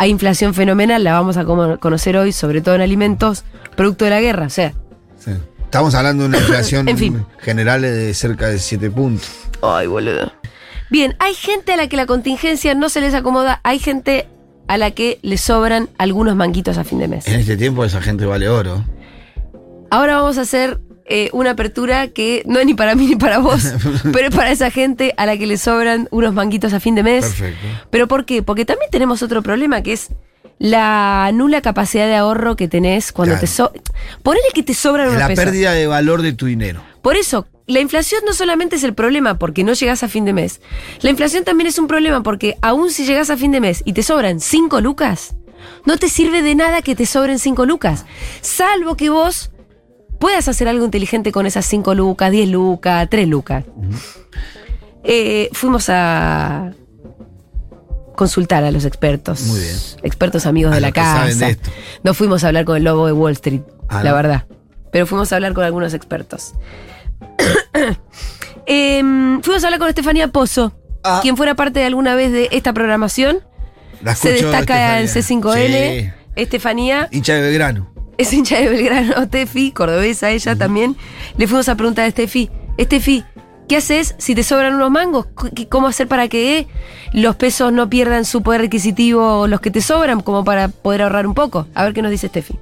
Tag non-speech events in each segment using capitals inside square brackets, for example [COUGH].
Hay inflación fenomenal, la vamos a conocer hoy, sobre todo en alimentos, producto de la guerra. O sea, Sí. Estamos hablando de una [COUGHS] inflación En fin. general de cerca de 7 puntos. Ay, boludo. Bien, hay gente a la que la contingencia no se les acomoda, hay gente a la que le sobran algunos manguitos a fin de mes. En este tiempo esa gente vale oro. Ahora vamos a hacer eh, una apertura que no es ni para mí ni para vos, [LAUGHS] pero es para esa gente a la que le sobran unos manguitos a fin de mes. Perfecto. ¿Pero por qué? Porque también tenemos otro problema que es la nula capacidad de ahorro que tenés cuando Claro. te so Ponele que te sobran unos la pesos. pérdida de valor de tu dinero. Por eso, la inflación no solamente es el problema porque no llegas a fin de mes. La inflación también es un problema porque aún si llegas a fin de mes y te sobran 5 lucas, no te sirve de nada que te sobren 5 lucas. Salvo que vos puedas hacer algo inteligente con esas 5 lucas, 10 lucas, 3 lucas. Eh, fuimos a consultar a los expertos. Muy bien. Expertos amigos A de la casa. No fuimos a hablar con el lobo de Wall Street, Ah, la ¿no? verdad. Pero fuimos a hablar con algunos expertos. [COUGHS] Em, fuimos a hablar con Estefanía Pozo, Ah. quien fuera parte de alguna vez de esta programación. La Se destaca en Estefanía. C5N. Sí. Estefanía Hincha de Belgrano. Es hincha de Belgrano, [LAUGHS] Tefi, cordobesa ella también. Le fuimos a preguntar a Estefi, Estefi, ¿qué haces si te sobran unos mangos? ¿Qué- ¿Cómo hacer para que los pesos no pierdan su poder adquisitivo, los que te sobran, como para poder ahorrar un poco? A ver qué nos dice Estefi.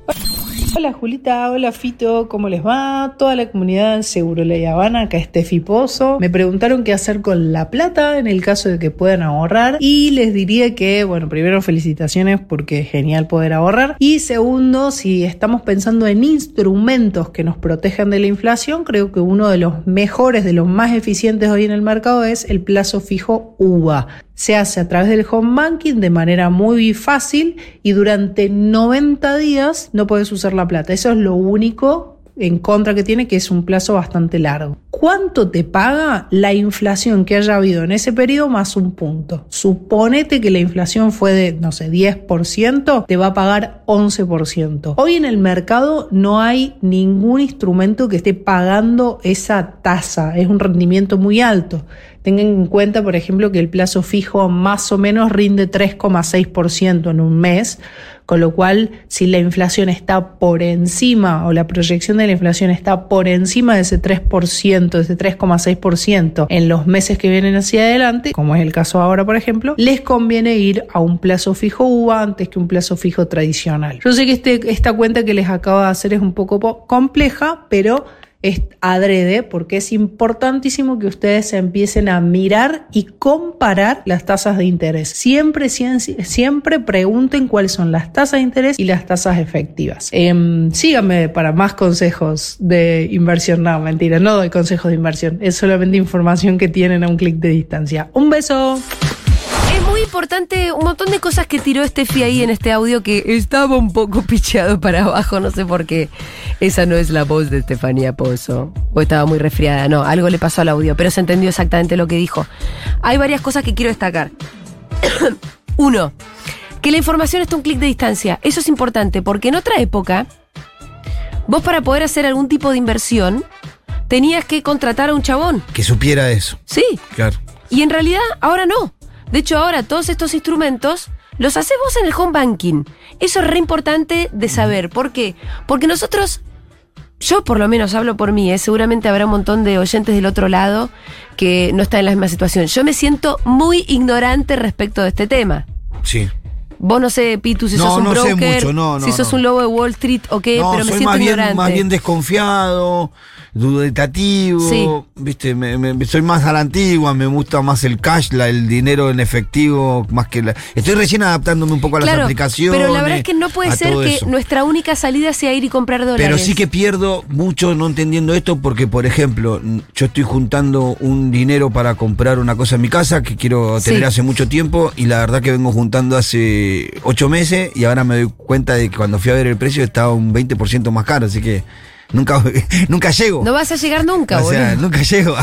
Hola Julita, hola Fito, ¿cómo les va? Toda la comunidad Seguro La Habana, acá Estefi Pozo. Me preguntaron qué hacer con la plata en el caso de que puedan ahorrar y les diría que, bueno, primero felicitaciones porque es genial poder ahorrar y segundo, si estamos pensando en instrumentos que nos protejan de la inflación, creo que uno de los mejores, de los más eficientes hoy en el mercado es el plazo fijo UVA. Se hace a través del home banking de manera muy fácil y durante 90 días no puedes usar la plata. Eso es lo único en contra que tiene, que es un plazo bastante largo. ¿Cuánto te paga la inflación que haya habido en ese periodo más un punto? Suponete que la inflación fue de, no sé, 10%, te va a pagar 11%. Hoy en el mercado no hay ningún instrumento que esté pagando esa tasa. Es un rendimiento muy alto. Tengan en cuenta, por ejemplo, que el plazo fijo más o menos rinde 3,6% en un mes, con lo cual si la inflación está por encima o la proyección de la inflación está por encima de ese 3%, de ese 3,6% en los meses que vienen hacia adelante, como es el caso ahora, por ejemplo, les conviene ir a un plazo fijo UVA antes que un plazo fijo tradicional. Yo sé que este, esta cuenta que les acabo de hacer es un poco po- compleja, pero es adrede porque es importantísimo que ustedes empiecen a mirar y comparar las tasas de interés. Siempre, siempre pregunten cuáles son las tasas de interés y las tasas efectivas. Em, síganme para más consejos de inversión. No, mentira, no doy consejos de inversión. Es solamente información que tienen a un clic de distancia. Un beso. Importante un montón de cosas que tiró Steffi ahí en este audio que estaba un poco picheado para abajo, no sé por qué. Esa no es la voz de Estefanía Pozo. O estaba muy resfriada, no, algo le pasó al audio, pero se entendió exactamente lo que dijo. Hay varias cosas que quiero destacar. [COUGHS] Uno, que la información está a un clic de distancia. Eso es importante porque en otra época, vos para poder hacer algún tipo de inversión, tenías que contratar a un chabón. Que supiera eso. Sí, Claro. y en realidad ahora no. De hecho, ahora todos estos instrumentos los haces vos en el home banking. Eso es re importante de saber. ¿Por qué? Porque nosotros, yo por lo menos hablo por mí, ¿eh? seguramente habrá un montón de oyentes del otro lado que no están en la misma situación. Yo me siento muy ignorante respecto de este tema. Sí. Vos no sé, Pitu, si No, sos un no sé broker, mucho, no, no, si sos un lobo de Wall Street o qué, no, pero me soy siento más bien, ignorante. más bien desconfiado, duditativo, Sí. viste, me- me- soy más a la antigua, me gusta más el cash, la- el dinero en efectivo, más que la... Estoy recién adaptándome un poco a las Claro, aplicaciones. pero la verdad es que no puede ser que eso. nuestra única salida sea ir y comprar dólares. Pero sí que pierdo mucho no entendiendo esto porque, por ejemplo, yo estoy juntando un dinero para comprar una cosa en mi casa que quiero tener Sí. hace mucho tiempo y la verdad que vengo juntando hace ocho meses y ahora me doy cuenta de que cuando fui a ver el precio estaba un 20% más caro, así que nunca, [LAUGHS] nunca llego. No vas a llegar nunca, o sea, boludo. nunca llego.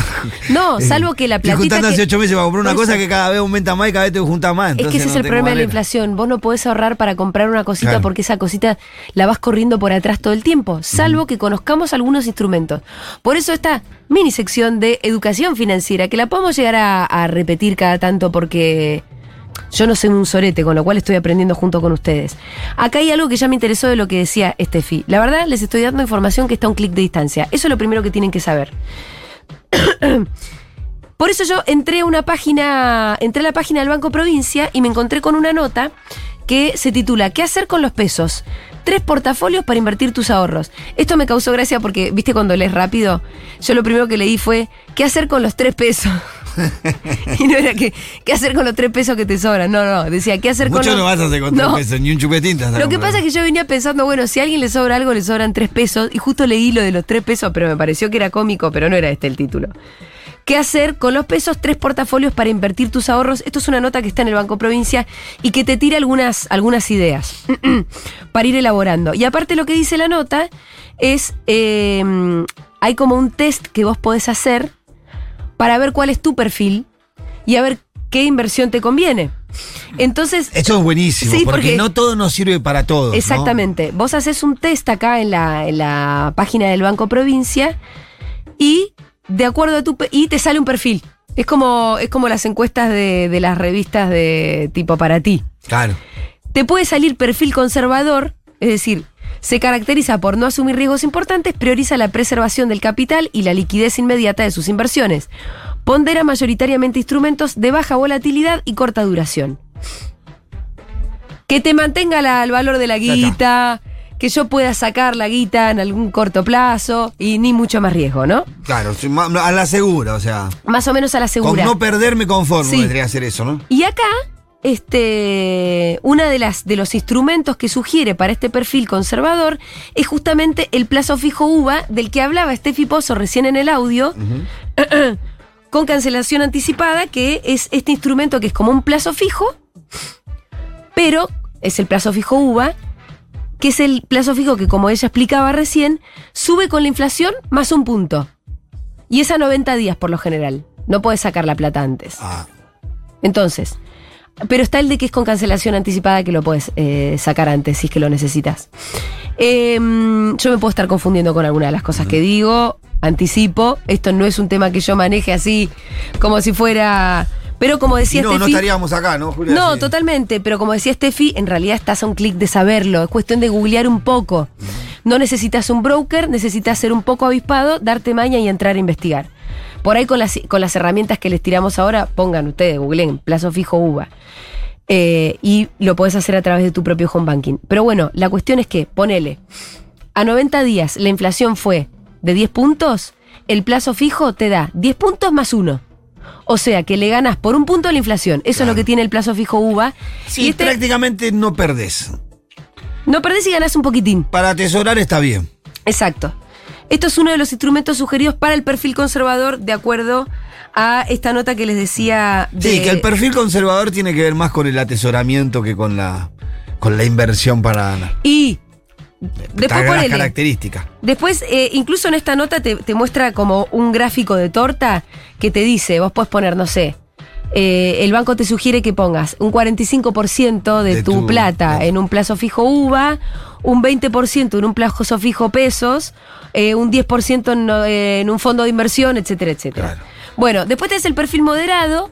No, [LAUGHS] Eh, salvo que la Estoy platita juntando que- hace ocho meses para comprar una cosa que cada vez aumenta más y cada vez te junta más. Es que ese es el problema de la inflación. Vos no podés ahorrar para comprar una cosita Claro. porque esa cosita la vas corriendo por atrás todo el tiempo, salvo que conozcamos algunos instrumentos. Por eso esta mini sección de educación financiera, que la podemos llegar a, a repetir cada tanto porque Yo no sé un sorete, con lo cual estoy aprendiendo junto con ustedes. Acá hay algo que ya me interesó de lo que decía Estefi. La verdad, les estoy dando información que está a un clic de distancia. Eso es lo primero que tienen que saber. [COUGHS] Por eso yo entré a una página, entré a la página del Banco Provincia y me encontré con una nota que se titula ¿Qué hacer con los pesos? Tres portafolios para invertir tus ahorros. Esto me causó gracia porque, viste, cuando lees rápido, yo lo primero que leí fue ¿Qué hacer con los tres pesos? [LAUGHS] y no era que, ¿qué hacer con los tres pesos que te sobran? No, no, decía, ¿qué hacer Mucho con los no vas a hacer con tres No. pesos, ni un chupetín. te Lo que pasa es que yo venía pensando, bueno, si a alguien le sobra algo, le sobran tres pesos. Y justo leí lo de los tres pesos, pero me pareció que era cómico, pero no era este el título. ¿Qué hacer con los pesos? Tres portafolios para invertir tus ahorros. Esto es una nota que está en el Banco Provincia y que te tira algunas, algunas ideas [CLEARS THROAT] para ir elaborando. Y aparte lo que dice la nota es, eh, hay como un test que vos podés hacer para ver cuál es tu perfil y a ver qué inversión te conviene. Entonces, Eso es buenísimo, Sí, porque, porque- no todo nos sirve para todo. ¿no? Exactamente. Vos haces un test acá en la, en la página del Banco Provincia y de acuerdo a tu y te sale un perfil. Es como, es como las encuestas de, de las revistas de tipo para ti. Claro. Te puede salir perfil conservador, es decir, se caracteriza por no asumir riesgos importantes, prioriza la preservación del capital y la liquidez inmediata de sus inversiones. Pondera mayoritariamente instrumentos de baja volatilidad y corta duración. Que te mantenga la- el valor de la guita, que yo pueda sacar la guita en algún corto plazo y ni mucho más riesgo, ¿no? Claro, a la segura, o sea. Más o menos a la Con segura. no perderme conforme Sí. vendría a ser eso, ¿no? Y acá, este, una de las de los instrumentos que sugiere para este perfil conservador es justamente el plazo fijo UVA del que hablaba Steffi Pozo recién en el audio, [CLEARS THROAT] con cancelación anticipada, que es este instrumento que es como un plazo fijo, pero es el plazo fijo UVA, que es el plazo fijo que, como ella explicaba recién, sube con la inflación más un punto. Y es a 90 días por lo general. No puedes sacar la plata antes. Ah, Entonces, pero está el de que es con cancelación anticipada que lo puedes eh, sacar antes si es que lo necesitas. Eh, yo me puedo estar confundiendo con alguna de las cosas que digo. Anticipo, esto no es un tema que yo maneje así como si fuera. Pero como decía no, no Steffi- estaríamos acá, ¿no, Julia? no, Sí. totalmente, pero como decía Steffi, en realidad estás a un clic de saberlo, es cuestión de googlear un poco. No necesitas un broker, necesitas ser un poco avispado, darte maña y entrar a investigar. Por ahí con las, con las herramientas que les tiramos ahora, pongan ustedes, googleen, plazo fijo UVA. Eh, y lo podés hacer a través de tu propio home banking. Pero bueno, la cuestión es que, ponele, a 90 días la inflación fue de 10 puntos, el plazo fijo te da 10 puntos más uno. O sea que le ganas por un punto a la inflación. Eso es lo que tiene el plazo fijo UVA. Sí, y este, prácticamente no perdés. no perdés y ganás un poquitín. Para atesorar está bien. Exacto. Esto es uno de los instrumentos sugeridos para el perfil conservador de acuerdo a esta nota que les decía de... Sí, que el perfil conservador tiene que ver más con el atesoramiento que con la, con la inversión para Y después las ponele. características. Después, eh, incluso en esta nota te, te muestra como un gráfico de torta que te dice, vos puedes poner, no sé, eh, el banco te sugiere que pongas un 45% de, De tu, tu- plata en un plazo fijo UVA, un 20% en un plazo fijo pesos, eh, un 10% en, eh, en un fondo de inversión, etcétera, etcétera. Claro. Bueno, después tenés el perfil moderado,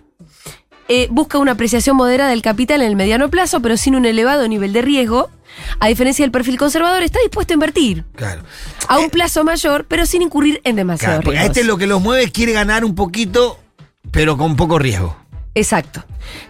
eh, busca una apreciación moderada del capital en el mediano plazo, pero sin un elevado nivel de riesgo. A diferencia del perfil conservador, está dispuesto a invertir Claro. a un plazo mayor, pero sin incurrir en demasiados Claro, riesgos. este lo que los mueve es quiere ganar un poquito, pero con poco riesgo. Exacto.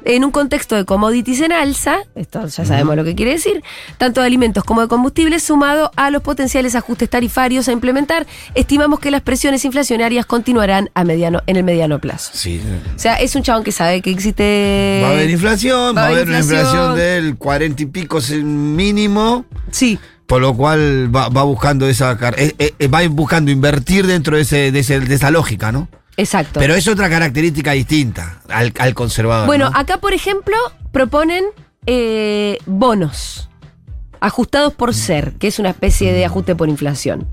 En un contexto de commodities en alza, esto ya sabemos lo que quiere decir, tanto de alimentos como de combustibles, sumado a los potenciales ajustes tarifarios a implementar, estimamos que las presiones inflacionarias continuarán a mediano, en el mediano plazo. Sí. O sea, es un chabón que sabe que existe. Va a haber inflación, va a haber una inflación. del 40 y pico es el mínimo, Sí. por lo cual va, va buscando esa eh, eh, va buscando invertir dentro de, ese, de, ese- de esa lógica, ¿no? Exacto. Pero es otra característica distinta al, al conservador. Bueno, ¿no? acá, por ejemplo, proponen eh, bonos ajustados por ser, que es una especie de ajuste por inflación.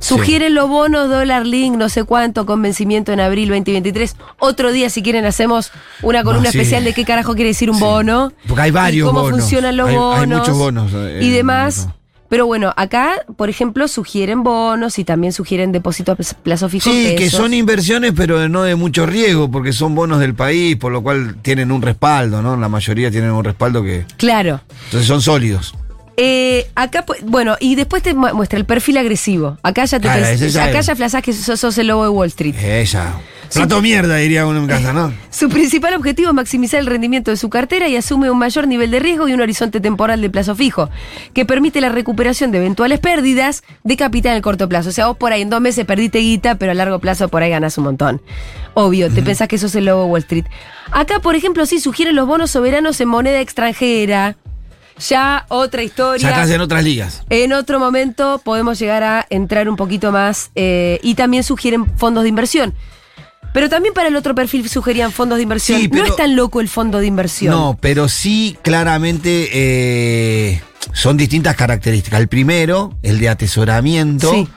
Sugieren los bonos dólar link, no sé cuánto, con vencimiento en abril 2023. Otro día, si quieren, hacemos una columna No, sí. especial de qué carajo quiere decir un Sí. bono. Porque hay varios y cómo bonos. funcionan los Hay- hay bonos. muchos bonos, eh, y demás. Pero bueno, acá, por ejemplo, sugieren bonos y también sugieren depósitos a plazo fijo. Sí, que son inversiones, pero no de mucho riesgo, porque son bonos del país, por lo cual tienen un respaldo, ¿no? La mayoría tienen un respaldo que. Claro. Entonces son sólidos. Eh, acá, bueno, y después te mu- muestra el perfil agresivo. Acá ya te Claro, pens- ya acá es. ya flasás que sos, sos el lobo de Wall Street. Ella. Plato mierda, diría uno en casa, ¿no? [LAUGHS] Su principal objetivo es maximizar el rendimiento de su cartera y asume un mayor nivel de riesgo y un horizonte temporal de plazo fijo, que permite la recuperación de eventuales pérdidas de capital en el corto plazo. O sea, vos por ahí en dos meses perdiste guita, pero a largo plazo por ahí ganás un montón. Obvio, te pensás que sos el lobo de Wall Street. Acá, por ejemplo, sí sugieren los bonos soberanos en moneda extranjera. Ya otra historia. Ya estás en otras ligas. En otro momento podemos llegar a entrar un poquito más eh, y también sugieren fondos de inversión. Pero también para el otro perfil sugerían fondos de inversión. Sí, No pero- es tan loco el fondo de inversión. No, pero sí claramente eh, son distintas características. El primero, el de atesoramiento, Sí.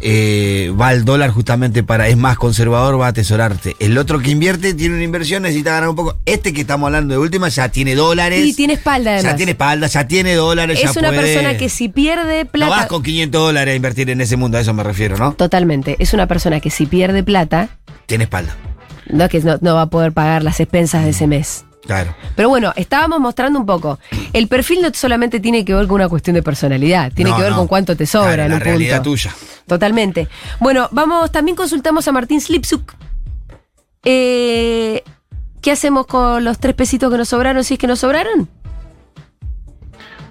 Eh, va al dólar justamente para, es más conservador, va a atesorarte. El otro que invierte tiene una inversión, necesita ganar un poco. Este que estamos hablando de última ya tiene dólares. Y tiene espalda además. Ya tiene espalda, ya tiene dólares. es ya una puede- persona que si pierde No plata. vas con 500 dólares a invertir en ese mundo, a eso me refiero, ¿no? Totalmente. Es una persona que si pierde plata, Tiene espalda. no que no, no va a poder pagar las expensas de ese mes. Claro. Pero bueno, estábamos mostrando un poco. El perfil no solamente tiene que ver con una cuestión de personalidad, tiene No, que ver no. con cuánto te sobra Claro, en la un realidad punto. tuya. Totalmente. Bueno, vamos, también consultamos a Martín Slipsuk. Eh, ¿Qué hacemos con los tres pesitos que nos sobraron si es que nos sobraron?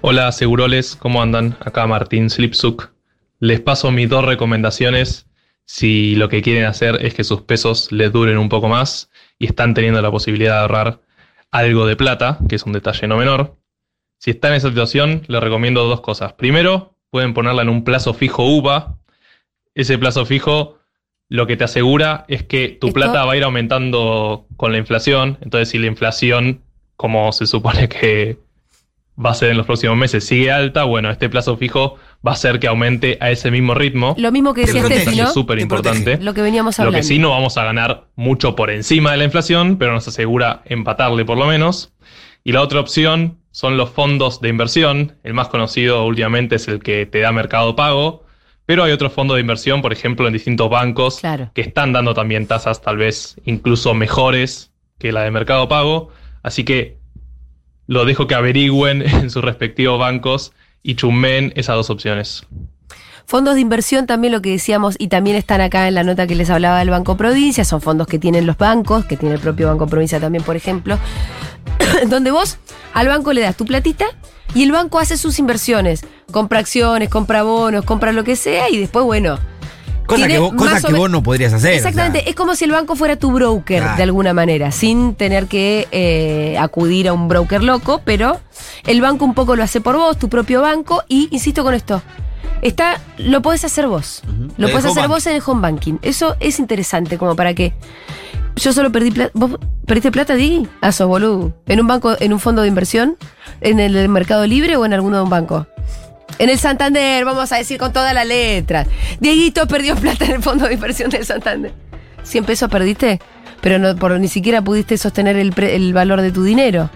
Hola, Seguroles, ¿cómo andan? Acá Martín Slipsuk. Les paso mis dos recomendaciones si lo que quieren hacer es que sus pesos les duren un poco más y están teniendo la posibilidad de ahorrar algo de plata, que es un detalle no menor. Si están en esa situación, les recomiendo dos cosas. Primero, pueden ponerla en un plazo fijo UVA. Ese plazo fijo lo que te asegura es que tu Esto- plata va a ir aumentando con la inflación. Entonces, si la inflación, como se supone que va a ser en los próximos meses, sigue alta, bueno, este plazo fijo va a hacer que aumente a ese mismo ritmo. Lo mismo que decía Steffi, ¿no? súper importante. Lo que veníamos Lo hablando. que sí no vamos a ganar mucho por encima de la inflación, pero nos asegura empatarle por lo menos. Y la otra opción son los fondos de inversión. El más conocido últimamente es el que te da Mercado Pago, pero hay otros fondos de inversión, por ejemplo, en distintos bancos Claro. que están dando también tasas tal vez incluso mejores que la de Mercado Pago. Así que lo dejo que averigüen [LAUGHS] en sus respectivos bancos y chumben esas dos opciones. Fondos de inversión, también lo que decíamos, y también están acá en la nota que les hablaba del Banco Provincia, son fondos que tienen los bancos, que tiene el propio Banco Provincia también, por ejemplo, [COUGHS] donde vos al banco le das tu platita y el banco hace sus inversiones, compra acciones, compra bonos, compra lo que sea y después, bueno. Cosa que, vos, cosa que no podrías hacer. o sea. Exactamente, es como si el banco fuera tu broker Claro. de alguna manera, sin tener que eh, acudir a un broker loco, pero el banco un poco lo hace por vos, tu propio banco, y insisto con esto, está, lo podés hacer vos, lo podés hacer vos en el home banking. Eso es interesante como para que yo solo perdí plata. ¿Vos perdiste plata, Diggy? Sos boludo. ¿En un banco, en un fondo de inversión? ¿En el Mercado Libre o en alguno de un banco? En el Santander, vamos a decir con todas las letras. Dieguito perdió plata en el fondo de inversión del Santander. ¿100 pesos perdiste? Pero no, por, ni siquiera pudiste sostener el, pre- el valor de tu dinero.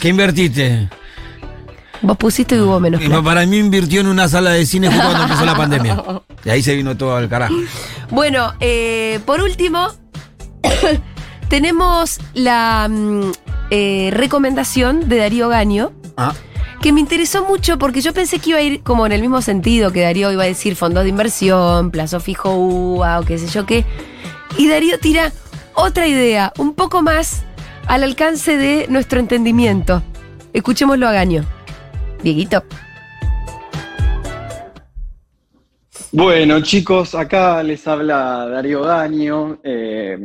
¿Qué invertiste? Vos pusiste y hubo menos plata. Para mí invirtió en una sala de cine justo cuando empezó la [LAUGHS] pandemia. Y ahí se vino todo al carajo. Bueno, eh, por último, [COUGHS] tenemos la mm, eh, recomendación de Darío Gaño, Ah, que me interesó mucho porque yo pensé que iba a ir como en el mismo sentido, que Darío iba a decir fondos de inversión, plazo fijo UA o qué sé yo qué. Y Darío tira otra idea, un poco más al alcance de nuestro entendimiento. Escuchémoslo a Gaño. Dieguito. Bueno, chicos, acá les habla Darío Daño, eh,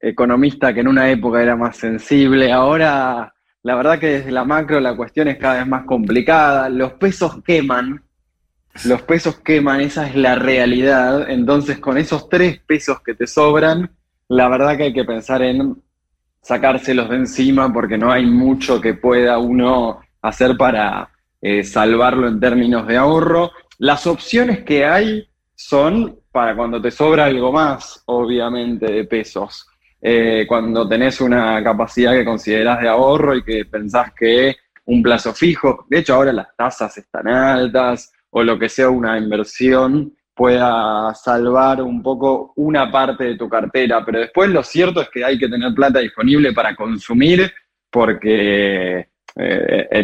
economista que en una época era más sensible. Ahora, la verdad que desde la macro la cuestión es cada vez más complicada. Los pesos queman, los pesos queman, esa es la realidad. Entonces, con esos tres pesos que te sobran, la verdad que hay que pensar en sacárselos de encima porque no hay mucho que pueda uno hacer para eh, salvarlo en términos de ahorro. Las opciones que hay son para cuando te sobra algo más, obviamente, de pesos. Eh, cuando tenés una capacidad que considerás de ahorro y que pensás que un plazo fijo, de hecho ahora las tasas están altas, o lo que sea una inversión pueda salvar un poco una parte de tu cartera, pero después lo cierto es que hay que tener plata disponible para consumir porque eh,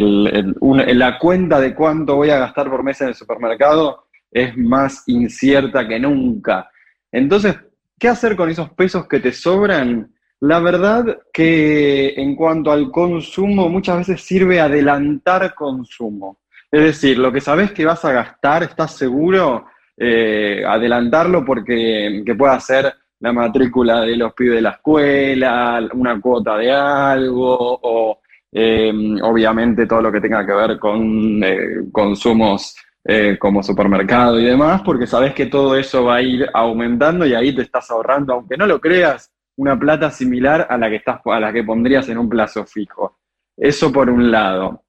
la cuenta de cuánto voy a gastar por mes en el supermercado es más incierta que nunca. Entonces, ¿qué hacer con esos pesos que te sobran? La verdad que en cuanto al consumo, muchas veces sirve adelantar consumo. Es decir, lo que sabes que vas a gastar, estás seguro, eh, adelantarlo porque que pueda ser la matrícula de los pibes de la escuela, una cuota de algo, o eh, obviamente todo lo que tenga que ver con eh, consumos eh, como supermercado y demás, porque sabes que todo eso va a ir aumentando y ahí te estás ahorrando, aunque no lo creas, una plata similar a la que estás, a la que pondrías en un plazo fijo. Eso por un lado.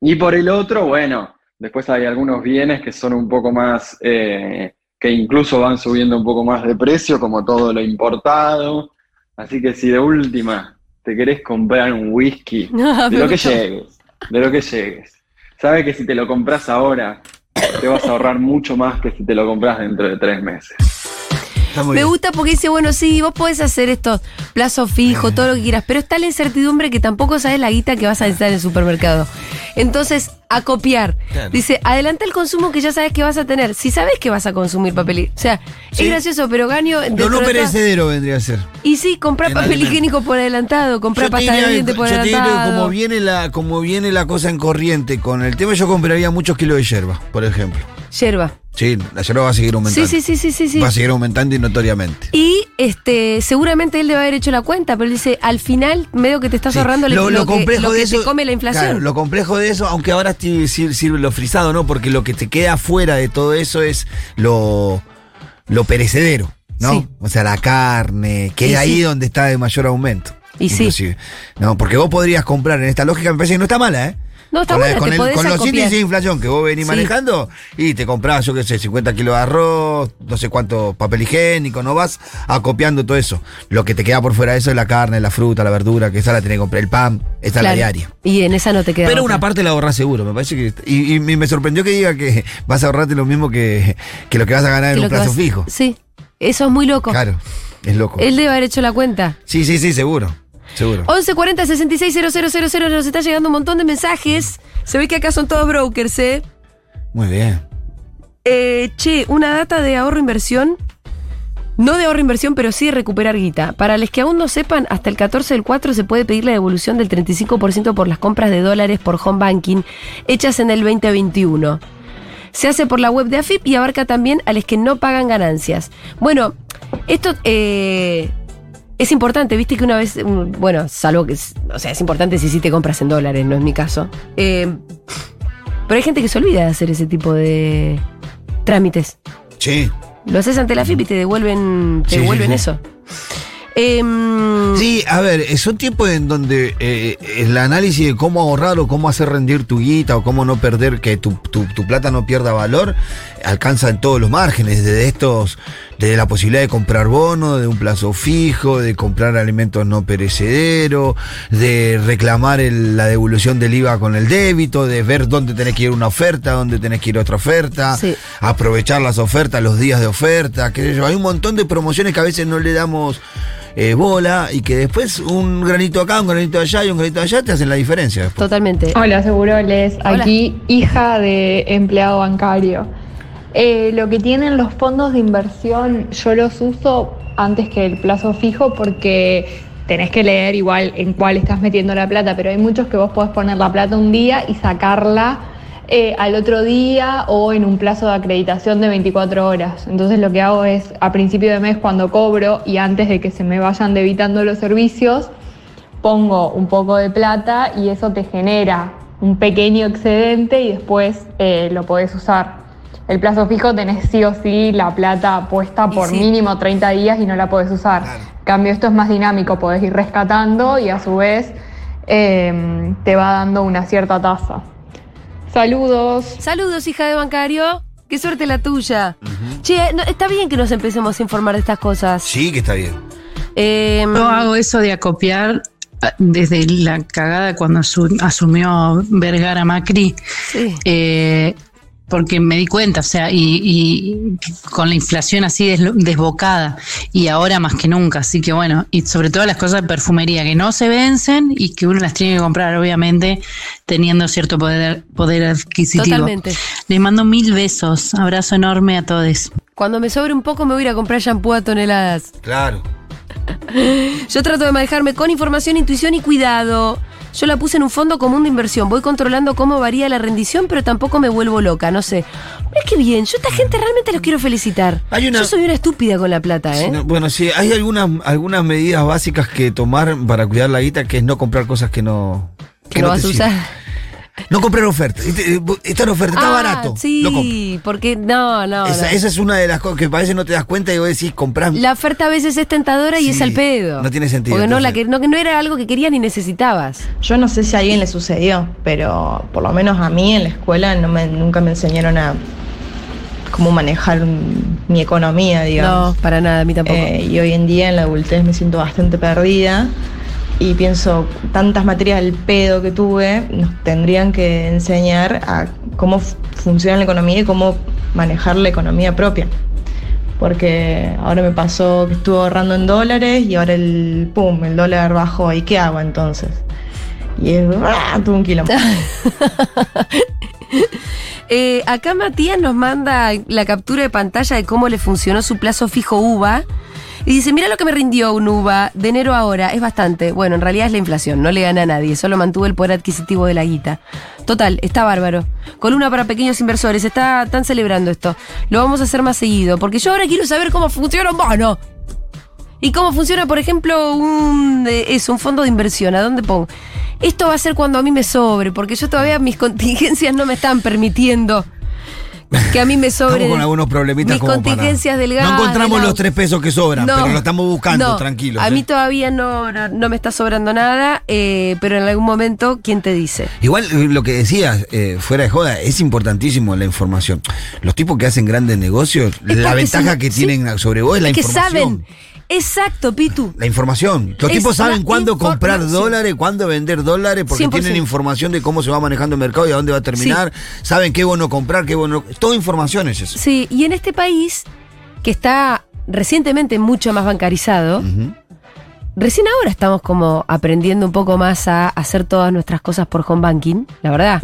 Y por el otro, bueno, después hay algunos bienes que son un poco más, eh, que incluso van subiendo un poco más de precio, como todo lo importado. Así que si de última te querés comprar un whisky, [LAUGHS] de lo que llegues, de lo que llegues. Sabes que si te lo compras ahora, te vas a ahorrar mucho más que si te lo compras dentro de tres meses. Me bien. gusta porque dice, bueno, sí, vos podés hacer estos plazos fijos, todo lo que quieras, pero está la incertidumbre que tampoco sabes la guita que vas a necesitar en el supermercado. Entonces, a copiar. Claro. Dice, adelanta el consumo que ya sabes que vas a tener. Si sabes que vas a consumir papel higiénico. O sea, Sí. es gracioso, pero Gaño... Lo dentro no de todas- perecedero vendría a ser. Y sí, comprar papel alimento. higiénico por adelantado, comprar te pasta de dientes por yo te diría que adelantado. como viene la como viene la cosa en corriente con el tema, yo compraría muchos kilos de hierba, por ejemplo. Yerba. Sí, la hierba va a seguir aumentando. Sí, sí, sí, sí, sí, sí. Va a seguir aumentando y notoriamente. Y este, seguramente él debe haber hecho la cuenta, pero él dice, al final, medio que te estás Sí, ahorrando lo, lo, lo que, complejo que de te eso. come la inflación. claro, lo complejo de eso, aunque ahora sirve lo frisado, ¿no? Porque lo que te queda fuera de todo eso es lo, lo perecedero, ¿no? Sí. O sea, la carne, que Y es ahí sí. donde está de mayor aumento. Y sí. inclusive. No, porque vos podrías comprar en esta lógica, me parece que no está mala, ¿eh? No, está con, la- buena, con te el- con los índices de inflación que vos venís Sí. manejando y te comprás, yo qué sé, 50 kilos de arroz, no sé cuánto papel higiénico, no vas acopiando todo eso. Lo que te queda por fuera de eso es la carne, la fruta, la verdura, que esa la tenés que comprar, el pan, esa es la diaria. Y en esa no te queda. Pero otra. una parte la ahorrás seguro, me parece que. Y, y me sorprendió que diga que vas a ahorrarte lo mismo que, que lo que vas a ganar Que en un plazo vas- fijo. Sí, eso es muy loco. Claro, es loco. Él debe haber hecho la cuenta. Sí, sí, sí, seguro. Seguro. 1140 66 000, nos está llegando un montón de mensajes. Se ve que acá son todos brokers, ¿eh? Muy bien. Eh, che, una data de ahorro inversión. No de ahorro inversión, pero sí de recuperar guita. Para los que aún no sepan, hasta el 14 del 4 se puede pedir la devolución del 35% por las compras de dólares por home banking hechas en el 2021. Se hace por la web de AFIP y abarca también a los que no pagan ganancias. Bueno, esto eh, es importante, viste que una vez, bueno, salvo que, o sea, es importante si sí te compras en dólares, no es mi caso. Eh, pero hay gente que se olvida de hacer ese tipo de trámites. Sí. Lo haces ante la FIP y te devuelven, te Sí, sí, devuelven sí. eso. Em, Sí, a ver, eh, son tiempos en donde eh, el análisis de cómo ahorrar o cómo hacer rendir tu guita o cómo no perder, que tu, tu- tu plata no pierda valor, alcanza en todos los márgenes, desde estos, desde la posibilidad de comprar bonos, de un plazo fijo, de comprar alimentos no perecederos, de reclamar el- la devolución del IVA con el débito, de ver dónde tenés que ir una oferta, dónde tenés que ir otra oferta, Sí. aprovechar las ofertas, los días de oferta, qué sé yo. Hay un montón de promociones que a veces no le damos eh, bola y que después un granito acá, un granito allá y un granito allá te hacen la diferencia. después. totalmente. Hola, Seguroles. Hola. Aquí, hija de empleado bancario. Eh, lo que tienen los fondos de inversión, yo los uso antes que el plazo fijo porque tenés que leer igual en cuál estás metiendo la plata, pero hay muchos que vos podés poner la plata un día y sacarla eh, al otro día o en un plazo de acreditación de 24 horas. Entonces lo que hago es a principio de mes cuando cobro y antes de que se me vayan debitando los servicios, pongo un poco de plata y eso te genera un pequeño excedente y después eh, lo podés usar. El plazo fijo tenés sí o sí la plata puesta por sí. mínimo 30 días y no la podés usar. Claro. En cambio, esto es más dinámico, podés ir rescatando y a su vez eh, te va dando una cierta tasa. Saludos. Saludos, hija de bancario. Qué suerte la tuya. Che, no, está bien que nos empecemos a informar de estas cosas. Sí, que está bien. Em, Yo hago eso de acopiar ah, desde la cagada cuando asu- asumió Vergara Macri. sí. Eh, porque me di cuenta, o sea, y, y con la inflación así des- desbocada, y ahora más que nunca, así que bueno, y sobre todo las cosas de perfumería que no se vencen y que uno las tiene que comprar, obviamente, teniendo cierto poder, poder adquisitivo. Totalmente. Les mando mil besos, abrazo enorme a todos. Cuando me sobre un poco me voy a ir a comprar shampoo a toneladas. Claro. [LAUGHS] Yo trato de manejarme con información, intuición y cuidado. Yo la puse en un fondo común de inversión. Voy controlando cómo varía la rendición, pero tampoco me vuelvo loca, no sé. Mira qué bien. Yo a esta gente realmente los quiero felicitar. Hay una- Yo soy una estúpida con la plata, ¿eh? No, bueno, sí, hay algunas, algunas medidas básicas que tomar para cuidar la guita, que es no comprar cosas que no. que no vas te a usar. No comprar ofertas. Este, Está en oferta, está Ah, barato. Sí, porque no, no. esa, no. esa es una de las cosas que a veces no te das cuenta y vos decís, comprás. La oferta a veces es tentadora y Sí, es al pedo. no tiene sentido, Porque no, la que, no, que no era algo que querías ni necesitabas. Yo no sé si a alguien le sucedió, pero por lo menos a mí en la escuela no me, nunca me enseñaron a cómo manejar mi economía, digamos. No, para nada, a mí tampoco. Eh, y hoy en día en la adultez me siento bastante perdida y pienso, tantas materias al pedo que tuve, nos tendrían que enseñar a cómo funciona la economía y cómo manejar la economía propia. Porque ahora me pasó que estuve ahorrando en dólares y ahora el pum, el dólar bajó. ¿Y qué hago entonces? Y es ¡ah! todo un quilombo. [LAUGHS] Eh, acá Matías nos manda la captura de pantalla de cómo le funcionó su plazo fijo UVA. Y dice, mira lo que me rindió un UVA de enero ahora, es bastante. Bueno, en realidad es la inflación, no le gana a nadie, solo mantuvo el poder adquisitivo de la guita. Total, está bárbaro. Columna para pequeños inversores, está, están celebrando esto. Lo vamos a hacer más seguido, porque yo ahora quiero saber cómo funciona un bono. ¿Y cómo funciona, por ejemplo, un, eh, un fondo de inversión? ¿A dónde pongo? Esto va a ser cuando a mí me sobre, porque yo todavía mis contingencias no me están permitiendo que a mí me [LAUGHS] sobre. Estamos con algunos problemitas mis como para- contingencias del gas. No encontramos los tres pesos que sobran, No, pero lo estamos buscando, no, tranquilos. A ¿eh? mí todavía no, no, no me está sobrando nada, eh, pero en algún momento, ¿quién te dice? Igual eh, lo que decías, eh, fuera de joda, es importantísimo la información. Los tipos que hacen grandes negocios, Es la ventaja son- que sí. tienen sobre vos es la Es que información. saben. Exacto, Pitu. La información. Los Es tipos saben cuándo comprar dólares, cuándo vender dólares, porque 100%. tienen información de cómo se va manejando el mercado y a dónde va a terminar. Saben qué bueno comprar, qué bueno. Todo información es eso. Sí, y en este país, que está recientemente mucho más bancarizado, recién ahora estamos como aprendiendo un poco más a hacer todas nuestras cosas por home banking, la verdad.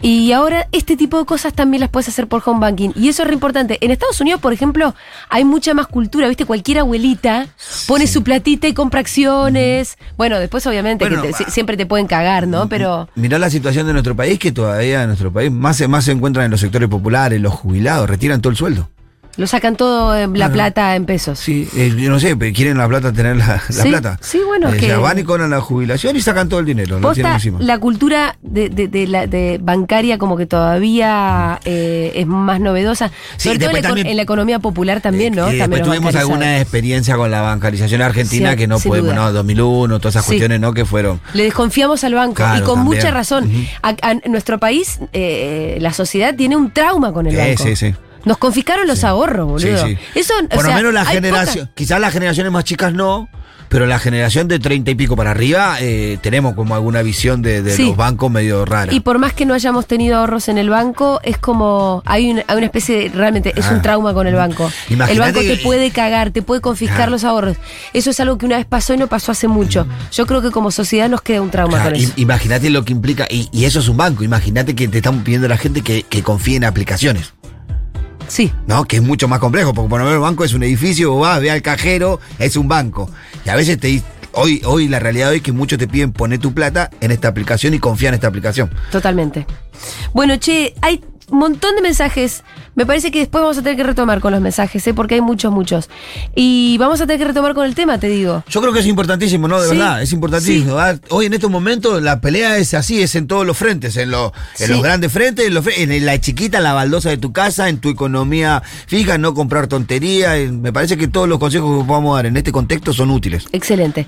Y ahora este tipo de cosas también las puedes hacer por home banking. Y eso es re importante. En Estados Unidos, por ejemplo, hay mucha más cultura. ¿Viste? Cualquier abuelita pone su platita y compra acciones. Bueno, después obviamente Bueno, que te- ah. si- siempre te pueden cagar, ¿no? Pero Mirá la situación de nuestro país, que todavía en nuestro país más más se encuentran en los sectores populares, los jubilados, retiran todo el sueldo. Lo sacan todo eh, la Claro. plata en pesos. Sí, eh, yo no sé, pero quieren la plata, tener la, la Sí, plata. sí, bueno, Eh, que- ya van y cobran la jubilación y sacan todo el dinero, Posta, encima. la cultura de, de- de la, de bancaria como que todavía eh, es más novedosa. Sí, Sobre todo en la, también- en economía popular también, ¿no? Eh, y También tuvimos alguna experiencia con la bancarización argentina Sí, que no podemos, duda. no, 2001, todas esas Sí. cuestiones, ¿no? Que fueron. Le desconfiamos al banco Claro, y con también. mucha razón. Ujú. A- a- en nuestro país, eh, la sociedad tiene un trauma con el Sí, banco. sí, sí. Nos confiscaron los ahorros, boludo. Sí, sí. Eso, Por lo sea, menos la generación, quizás las generaciones más chicas no, pero la generación de 30 y pico para arriba eh, tenemos como alguna visión de, de Sí. los bancos medio rara. Y por más que no hayamos tenido ahorros en el banco, es como. Hay una, hay una especie de. Realmente, es Ah. un trauma con el banco. El banco te que- puede cagar, te puede confiscar Ah. los ahorros. Eso es algo que una vez pasó y no pasó hace mucho. Yo creo que como sociedad nos queda un trauma con eso. Imagínate lo que implica, y, y eso es un banco, imagínate que te están pidiendo la gente que, que confíe en aplicaciones. Sí. ¿no? Que es mucho más complejo, porque por lo menos el banco es un edificio, vos vas, ve al cajero, es un banco. Y a veces te hoy, hoy la realidad hoy es que muchos te piden poner tu plata en esta aplicación y confía en esta aplicación. Totalmente. Bueno, che, hay un montón de mensajes. Me parece que después vamos a tener que retomar con los mensajes, ¿eh? porque hay muchos, muchos. Y vamos a tener que retomar con el tema, te digo. Yo creo que es importantísimo, ¿no? De Sí, verdad, es importantísimo. Ah, Hoy en estos momentos la pelea es así, es en todos los frentes, en, los en Sí. los grandes frentes, en, los en la chiquita, en la baldosa de tu casa, en tu economía fija, no comprar tontería. en- me parece que todos los consejos que podamos dar en este contexto son útiles. Excelente.